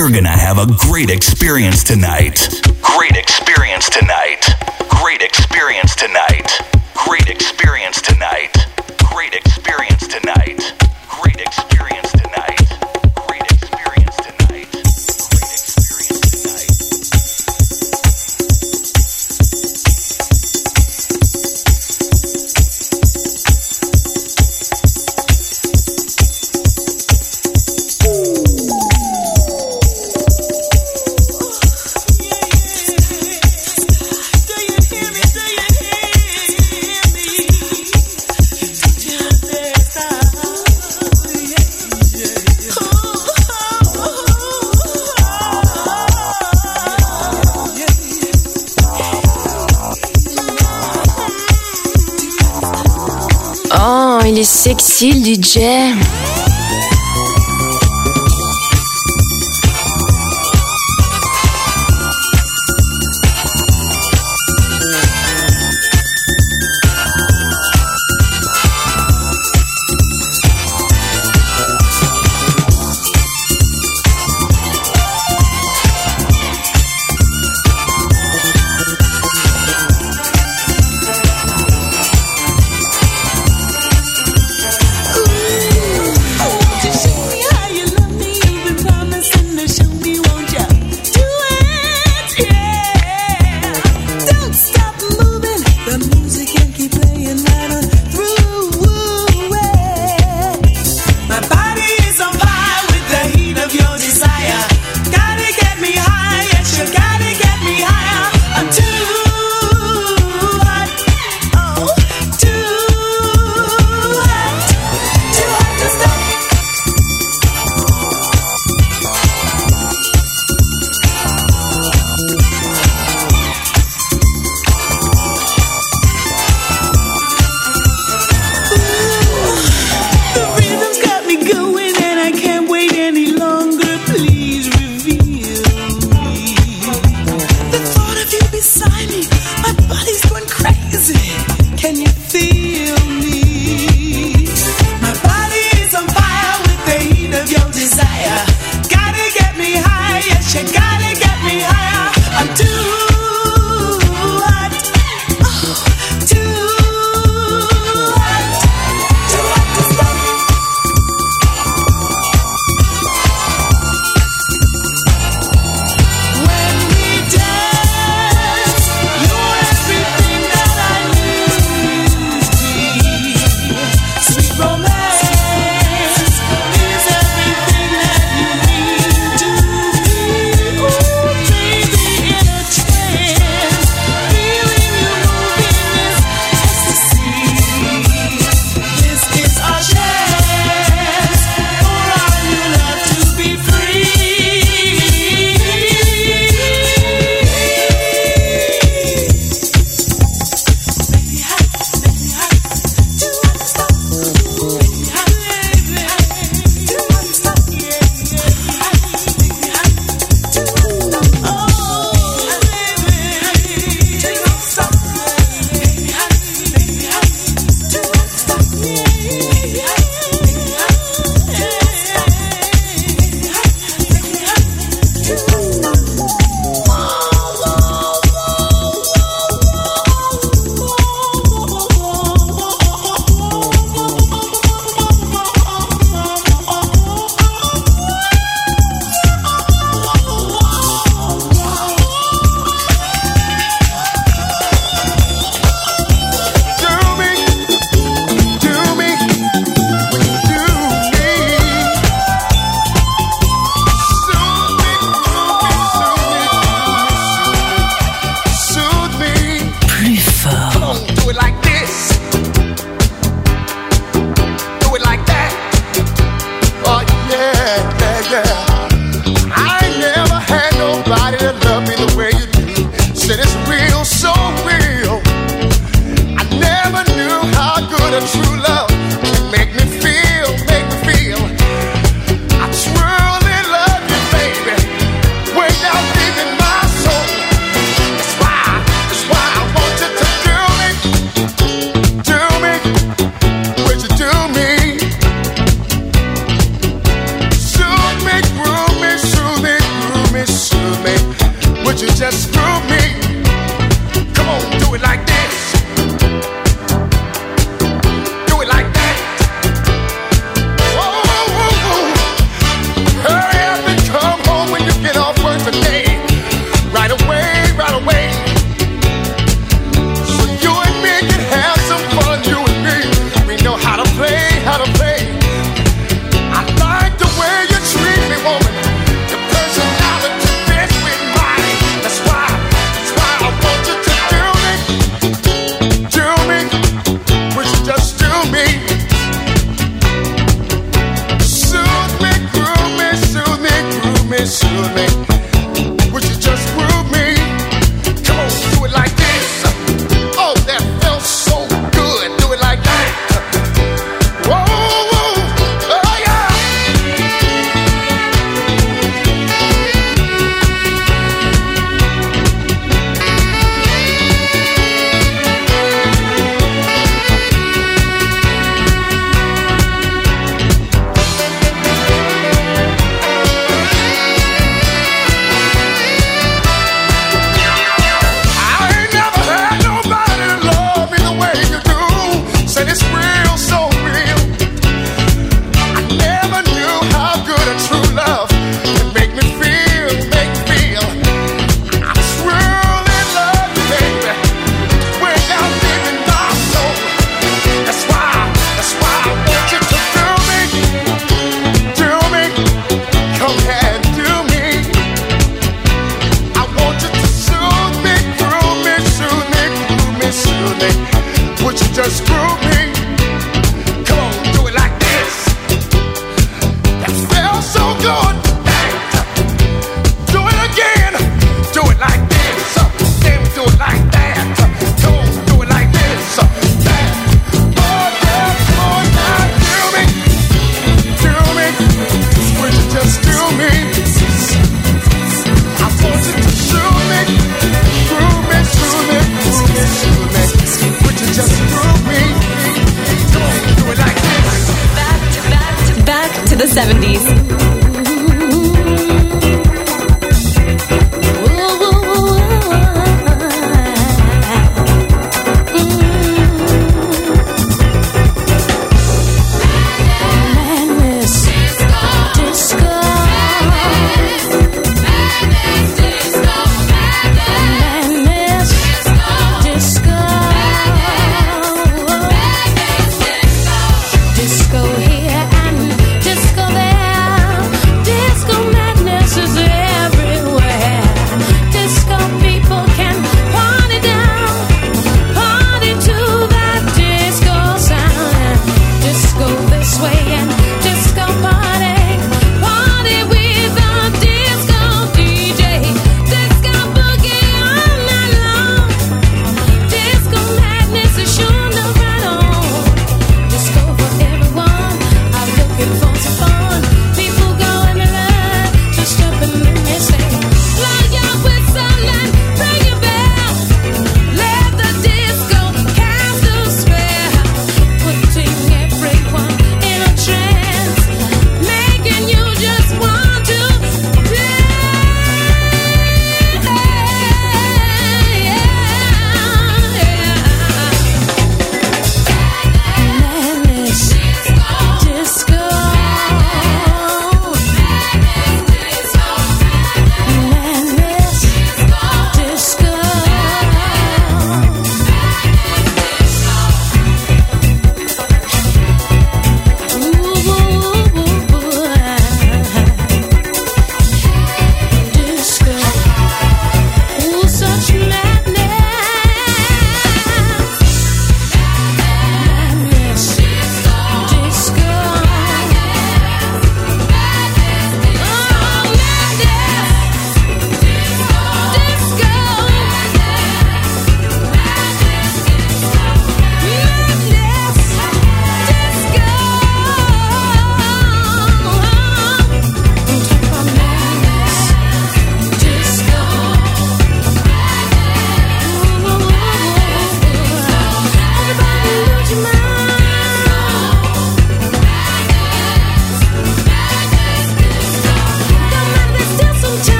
You're gonna have a great experience tonight. Great experience tonight. Great experience tonight. Great experience tonight. Great experience sexy le DJ.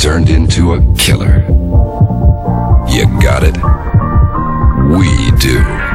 Turned into a killer. You got it? We do.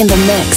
In the mix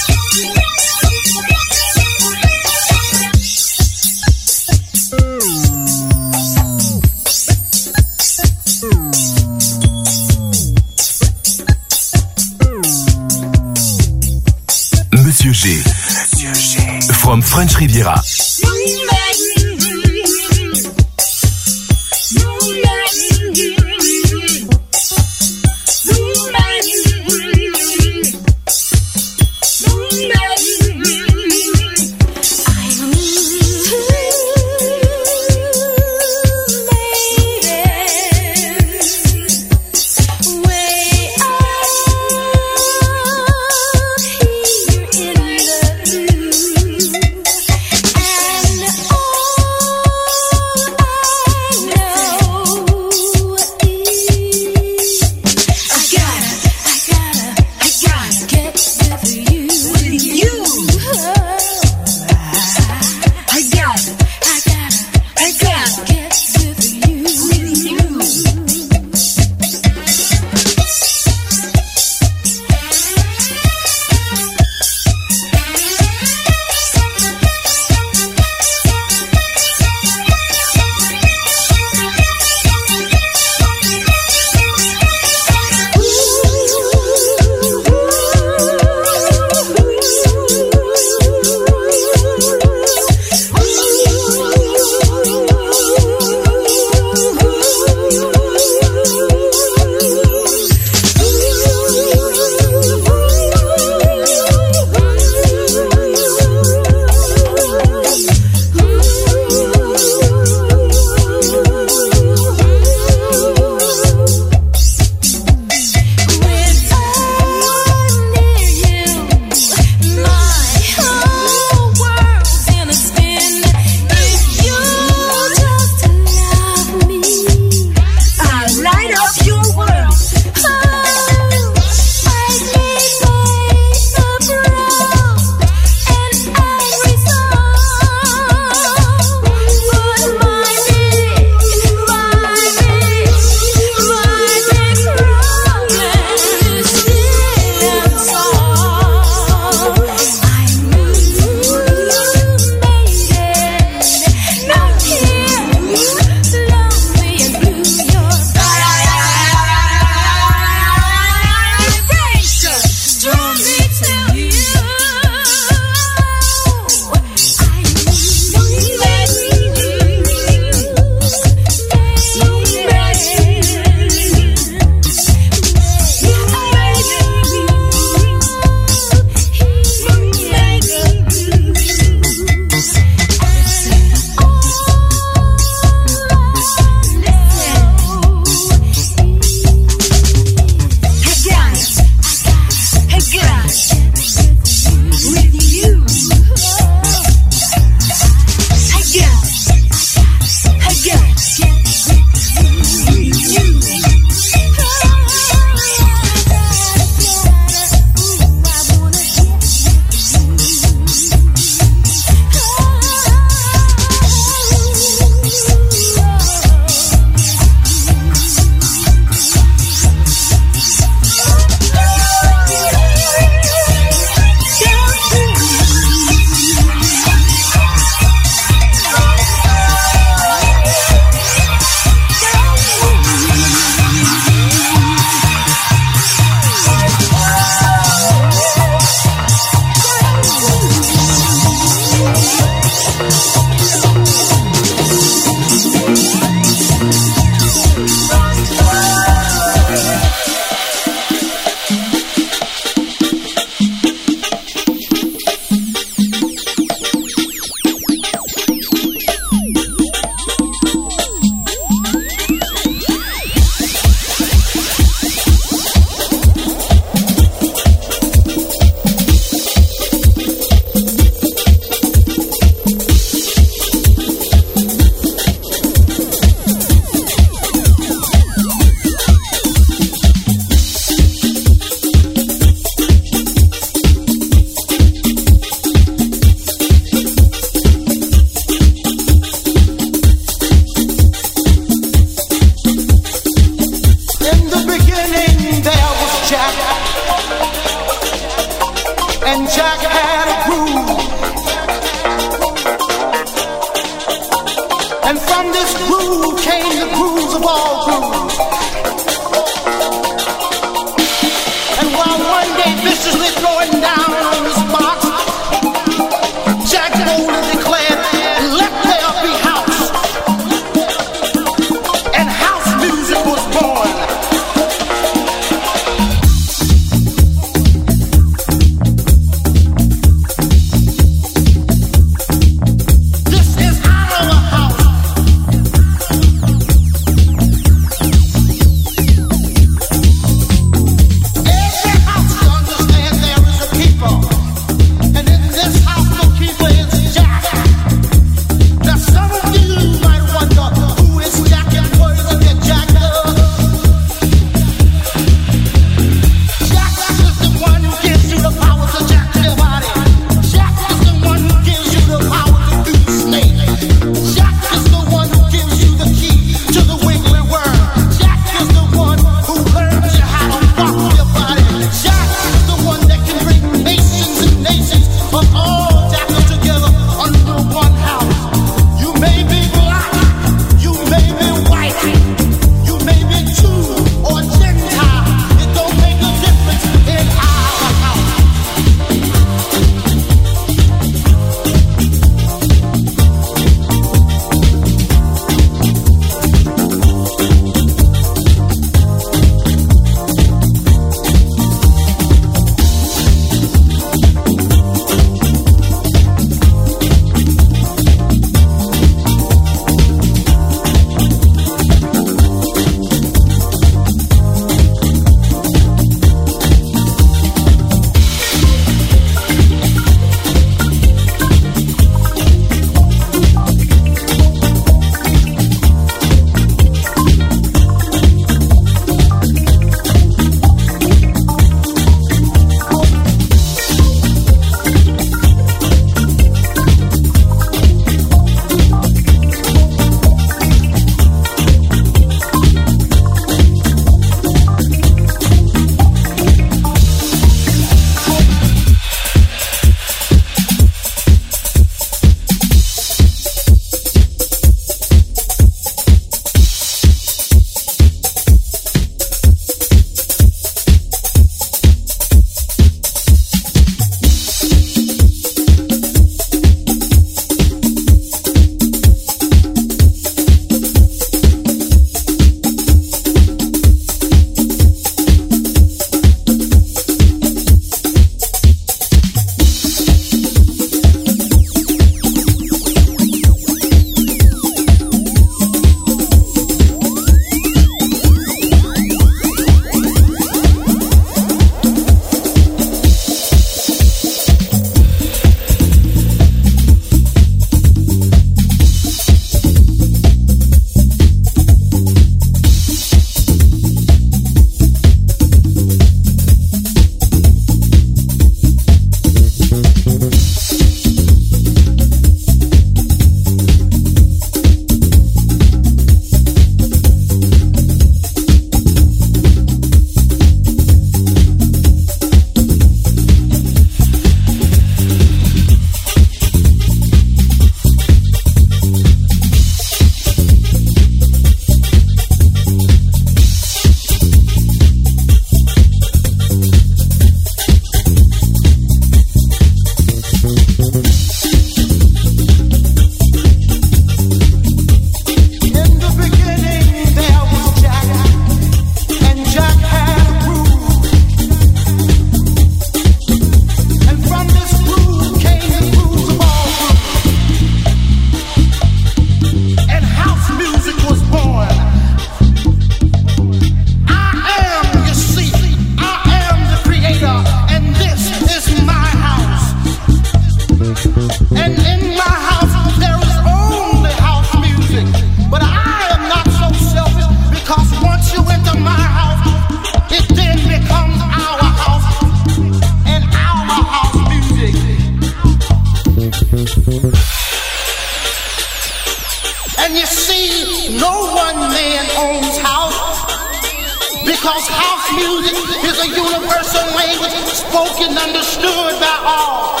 because house music is a universal language spoken, understood by all.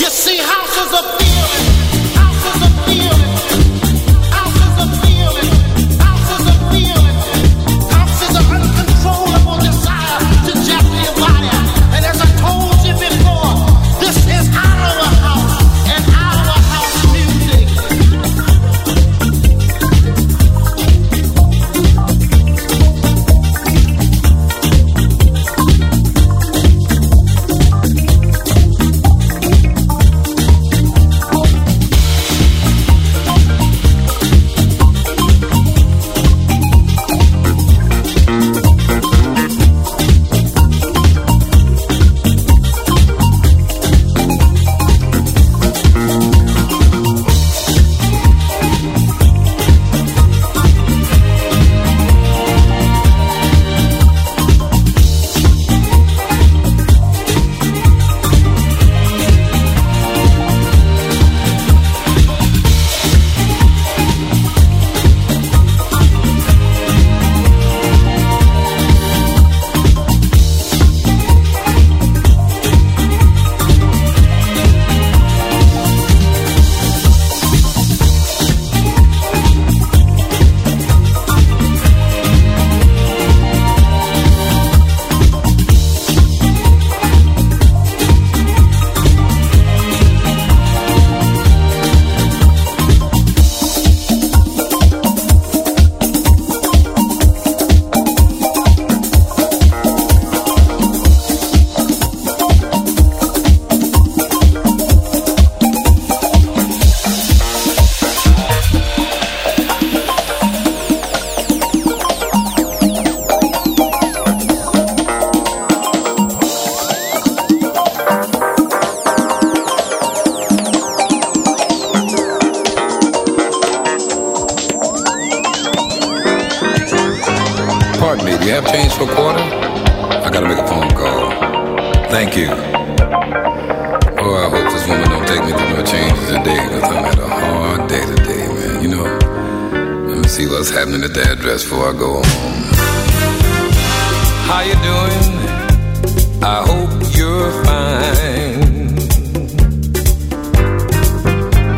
You see, house is a the address before I go home. How you doing? I hope you're fine.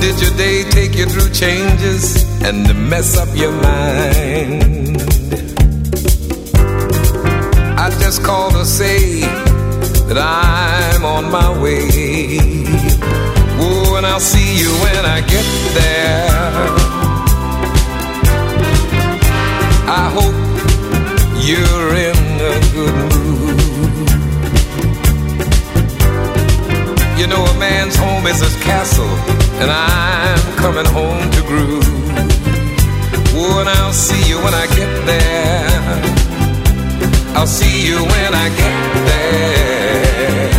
Did your day take you through changes and mess up your mind? I just called to say that I'm on my way. Oh, and I'll see you when I get there. I hope you're in good mood. You know, a man's home is his castle, and I'm coming home to groove. Oh, and I'll see you when I get there. I'll see you when I get there.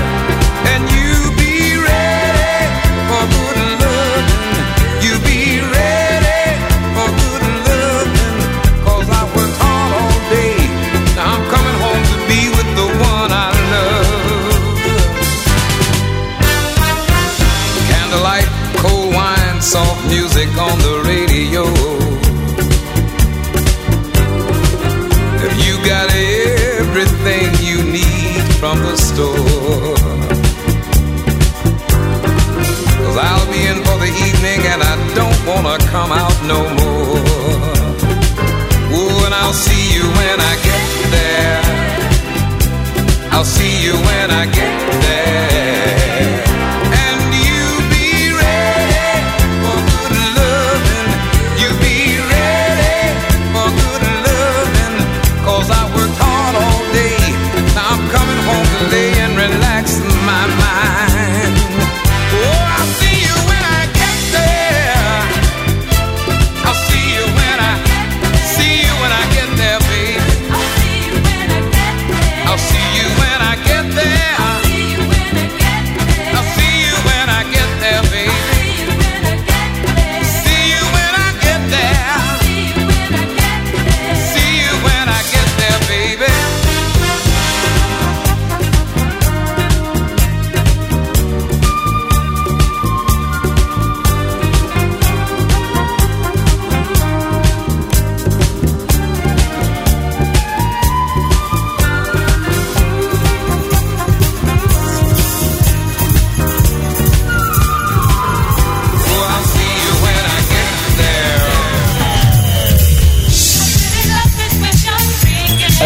Store. Cause I'll be in for the evening and I don't wanna come out no more. Oh, and I'll see you when I get there. I'll see you when I get there.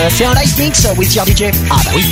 Fait un live mix with your DJ. Ah bah oui.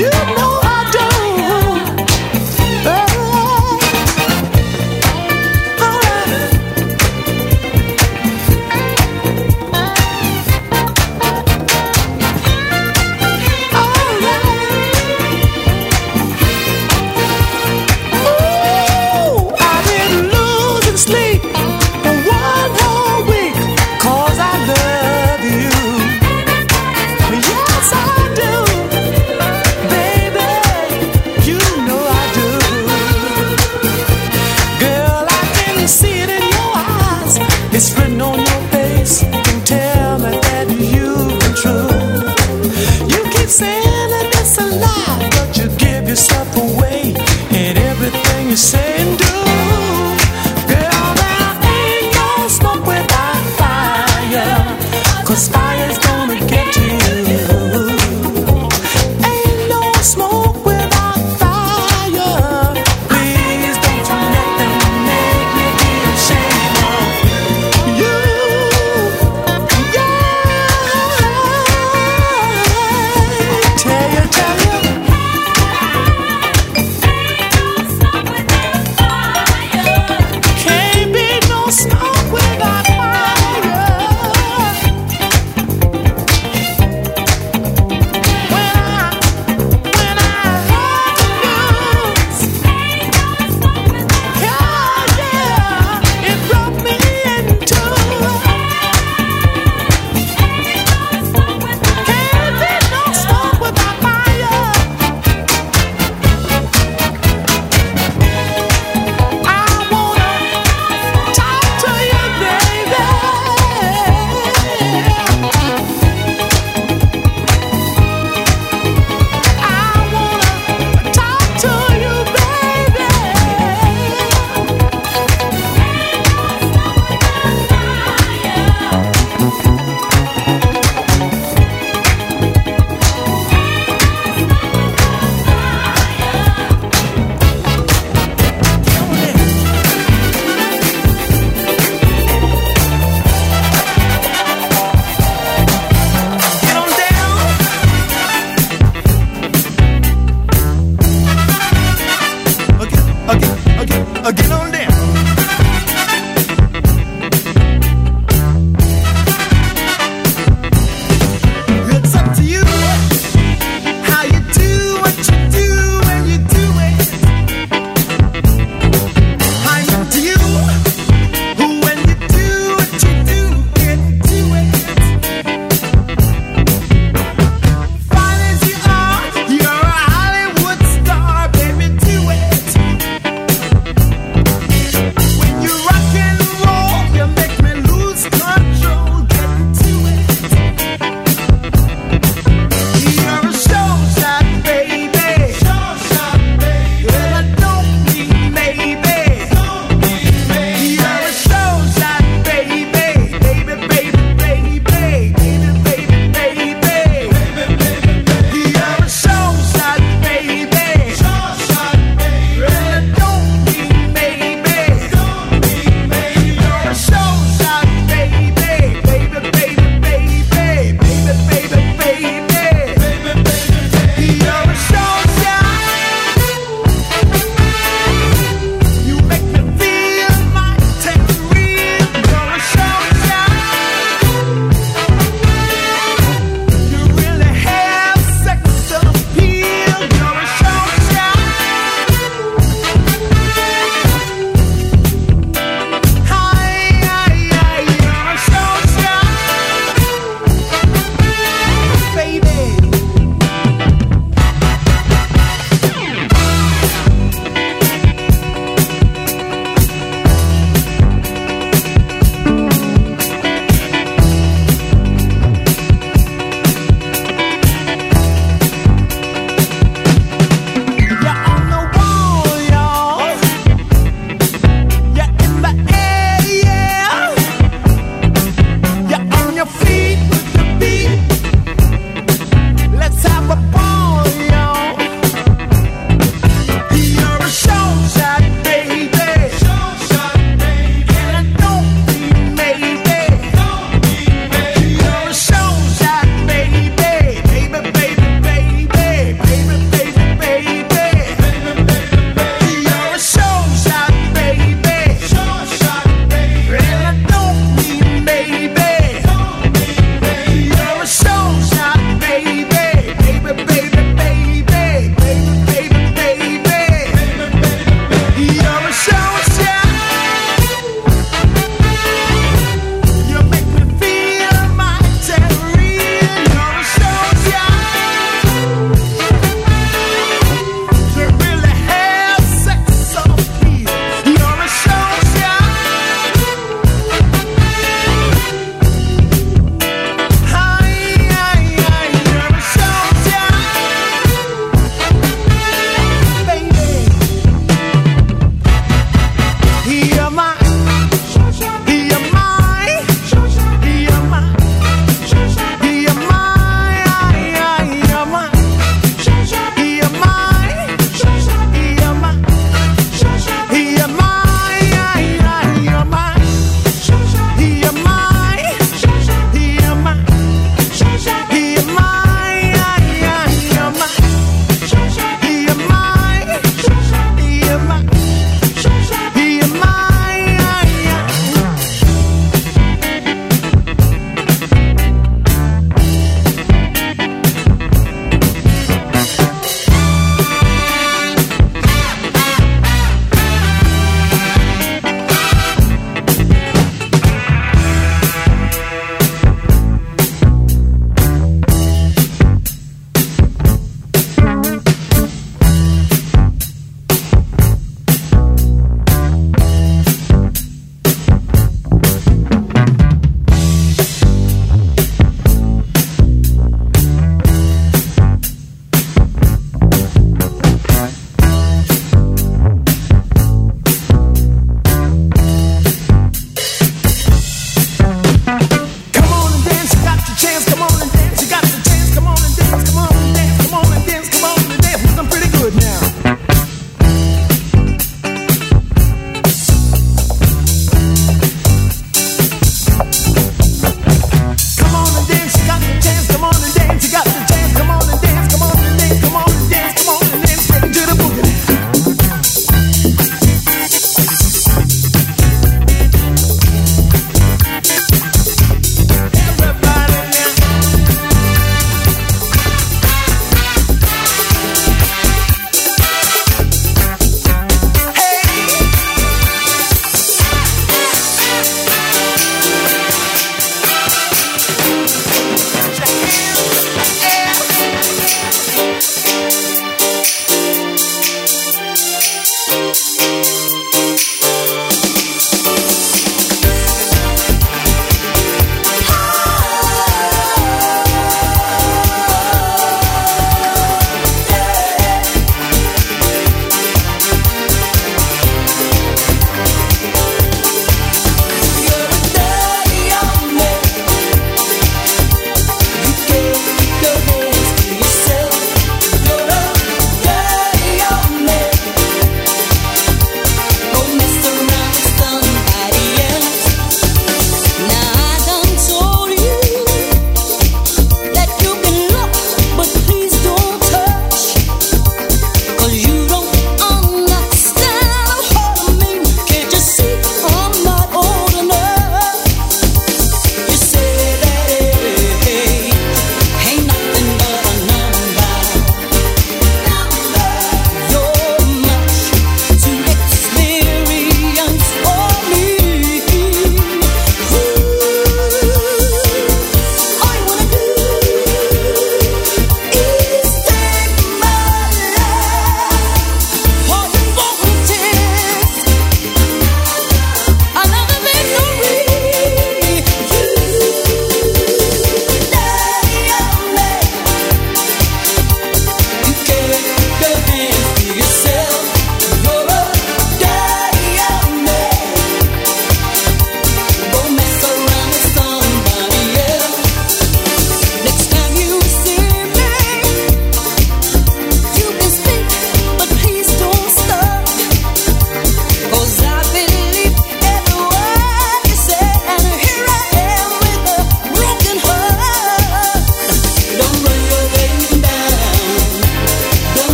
You